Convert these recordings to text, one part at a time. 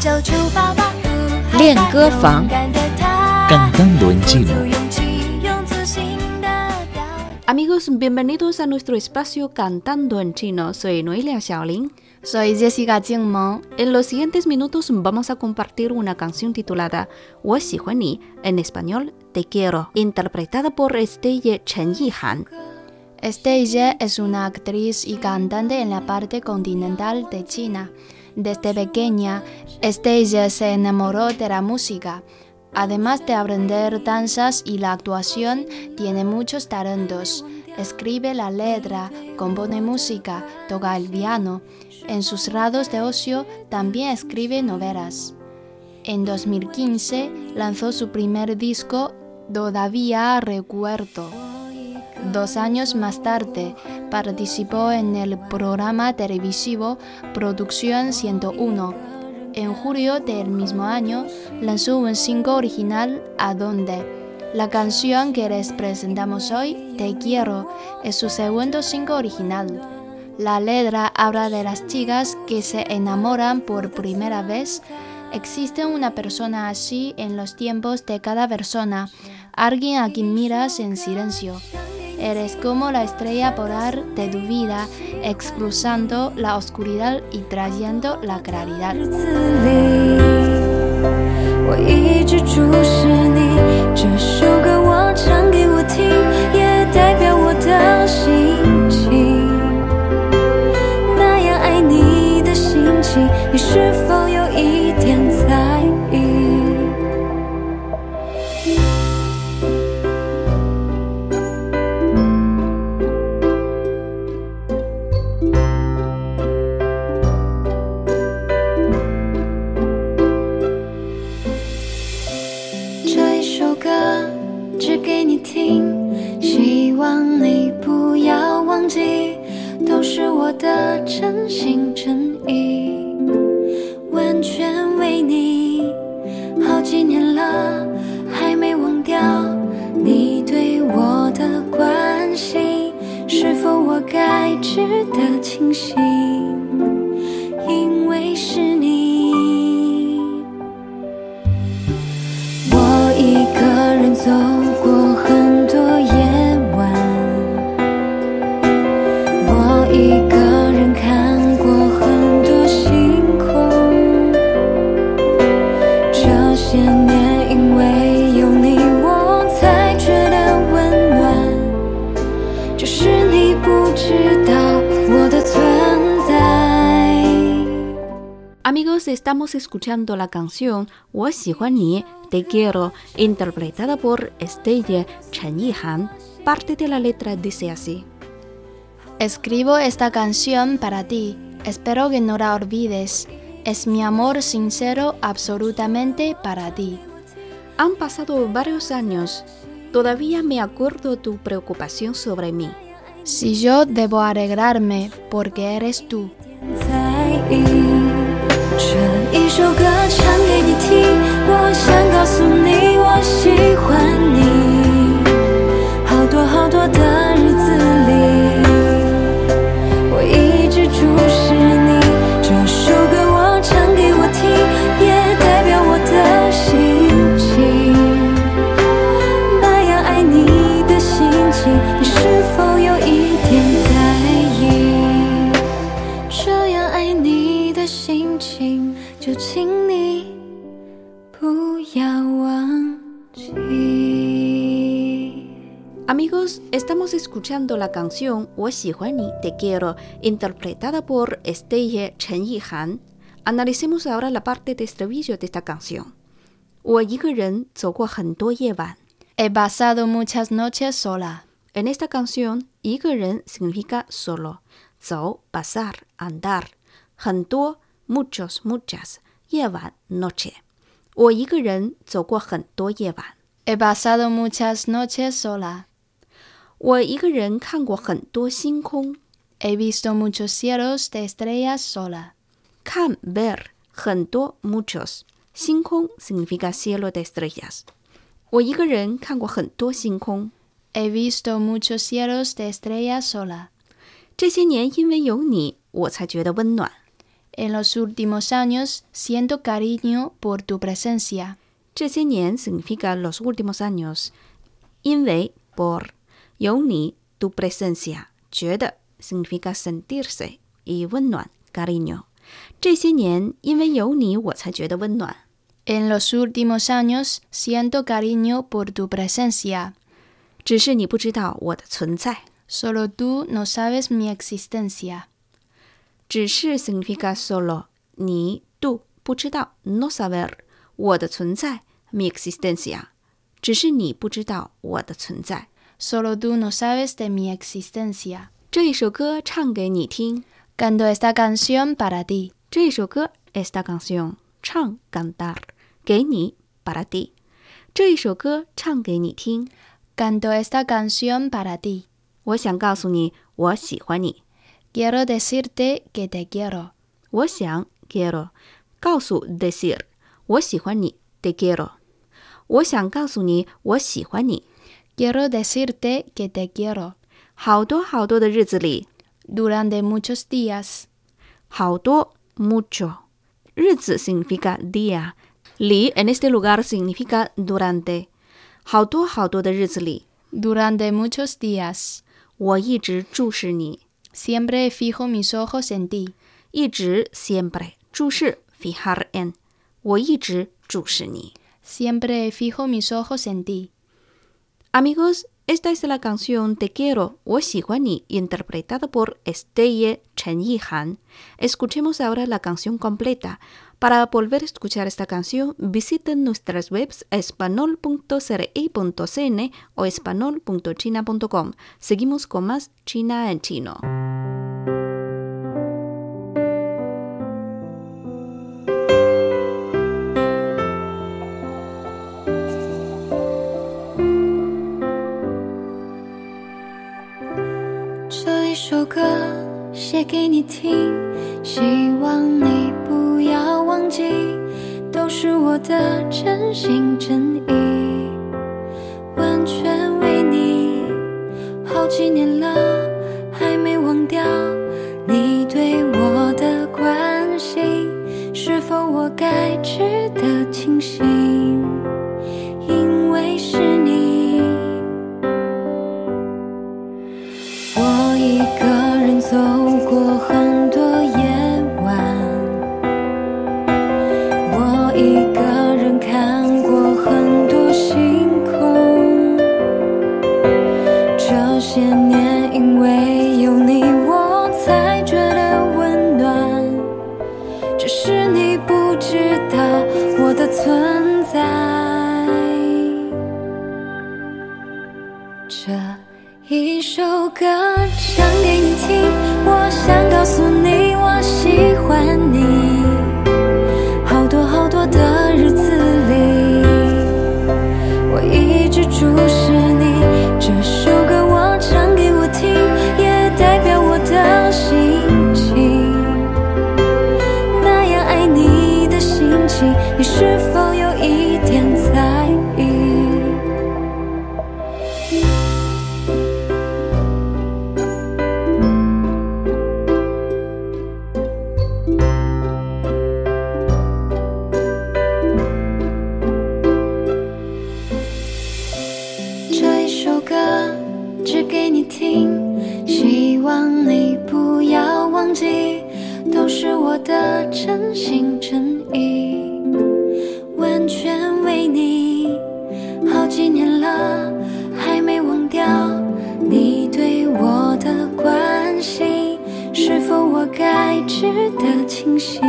就出发吧，不害怕练歌房勇敢的他 Cantando en 鼓 chino. 足勇气，用自信的表演。 Amigos, bienvenidos a nuestro espacio Cantando en Chino. Soy Noelia Xiaolin. Soy Jessica Jingmeng. En los siguientes minutos vamos a compartir una canción titulada 我喜欢你 en español Te quiero, interpretada por Estelle Chen Yihan. Estelle es una actriz y cantante en la parte continental de China. Desde pequeña, Estelle se enamoró de la música. Además de aprender danzas y la actuación, tiene muchos talentos. Escribe la letra, compone música, toca el piano. En sus ratos de ocio también escribe novelas. En 2015 lanzó su primer disco Todavía Recuerdo. Dos años más tarde participó en el programa televisivo Producción 101. En julio del mismo año lanzó un single original A Dónde. La canción que les presentamos hoy, Te Quiero, es su segundo single original. La letra habla de las chicas que se enamoran por primera vez. Existe una persona así en los tiempos de cada persona, alguien a quien miras en silencio. Eres como la estrella polar de tu vida, expulsando la oscuridad y trayendo la claridad. 日该值得庆幸。Estamos escuchando la canción Wo Ni, Te Quiero, interpretada por Estella Chen Yihan. Parte de la letra dice así. Escribo esta canción para ti. Espero que no la olvides. Es mi amor sincero absolutamente para ti. Han pasado varios años. Todavía me acuerdo tu preocupación sobre mí. Si yo debo alegrarme porque eres tú. 这一首歌唱给你听，我想告诉你我喜欢你。好多好多的日子里，我一直注视你。Amigos, estamos escuchando la canción 我喜欢你 Te quiero, interpretada por Estelle Chen Yihan. Analicemos ahora la parte de estribillo de esta canción. 我一个人走过很多夜晚。 He pasado muchas noches sola. En esta canción, 一个人 significa solo, 走 pasar, andar, 很多 muchos, muchas, 夜晚 noche. 我一个人走过很多夜晚。 He pasado muchas noches sola. 我一个人看过很多星空。 He visto muchos cielos de estrellas sola. 看 ver 很多 muchos，星空 significa cielo de estrellas。我一个人看过很多星空。 He visto muchos cielos de estrellas sola. 这些年因为有你，我才觉得温暖。 En los últimos años siento cariño por tu presencia. 这些年 significa los últimos años，因为 por 有你 tu presencia，觉得 significa sentirse y 温暖 cariño。这些年因为有你，我才觉得温暖。 En los últimos años siento cariño por tu presencia. 只是你不知道我的存在。 Solo tú no sabes mi existencia. 只是 significa solo 你 tú 不知道 no saber 我的存在 mi existencia。只是你不知道我的存在。 Solo tú no sabes de mi existencia. 这一首歌唱给你听。 Canto esta canción para ti. 这一首歌 esta canción 唱 cantar 给你 para ti。这一首歌唱给你听。 Canto esta canción para ti. 我想告诉你，我喜欢你。 Quiero decirte que te quiero. 我想 quiero 告诉 decir 我喜欢你 te quiero。我想告诉你，我喜欢你。 Quiero decirte que te quiero. 好多好多的日子里， Durante muchos días. 好多 mucho 日子 significa día，里 en este lugar significa durante。好多好多的日子里， Durante muchos días. 我一直注视你， Siempre fijo mis ojos en ti. 一直 siempre 注视 fijar en，我一直注视你。 Siempre fijo mis ojos en ti. Amigos, esta es la canción Te quiero, wo ni, interpretada por Estelle Chen Yihan. Escuchemos ahora la canción completa. Para volver a escuchar esta canción, visiten nuestras webs espanol.cri.cn o espanol.china.com. Seguimos con más China en chino. 首歌写给你听，希望你不要忘记，都是我的真心真意，完全为你。好几年了，还没忘掉你对我的关心，是否我该值得庆幸？走过很多夜晚，我一个人看过很多星空。这些年，喜欢你。好多好多的日子里，我一直注视你。这首歌我唱给我听，也代表我的心情。那样爱你的心情，你是否有一点我的真心真意，完全为你。好几年了，还没忘掉你对我的关心，是否我该值得庆幸？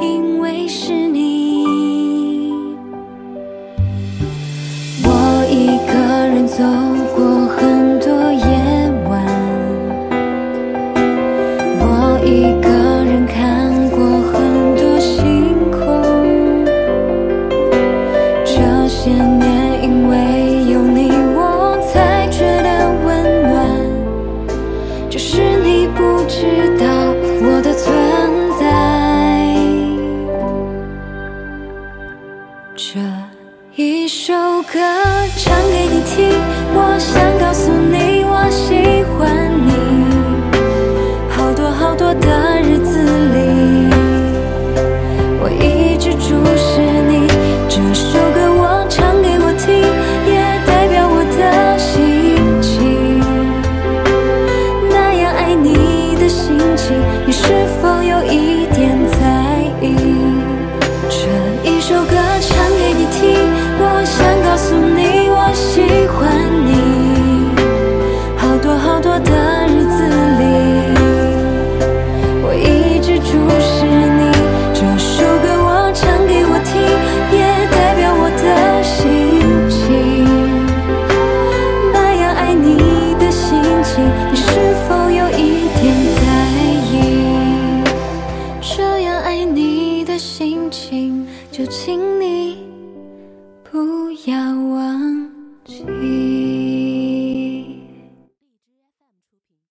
因为是你。我一个人走见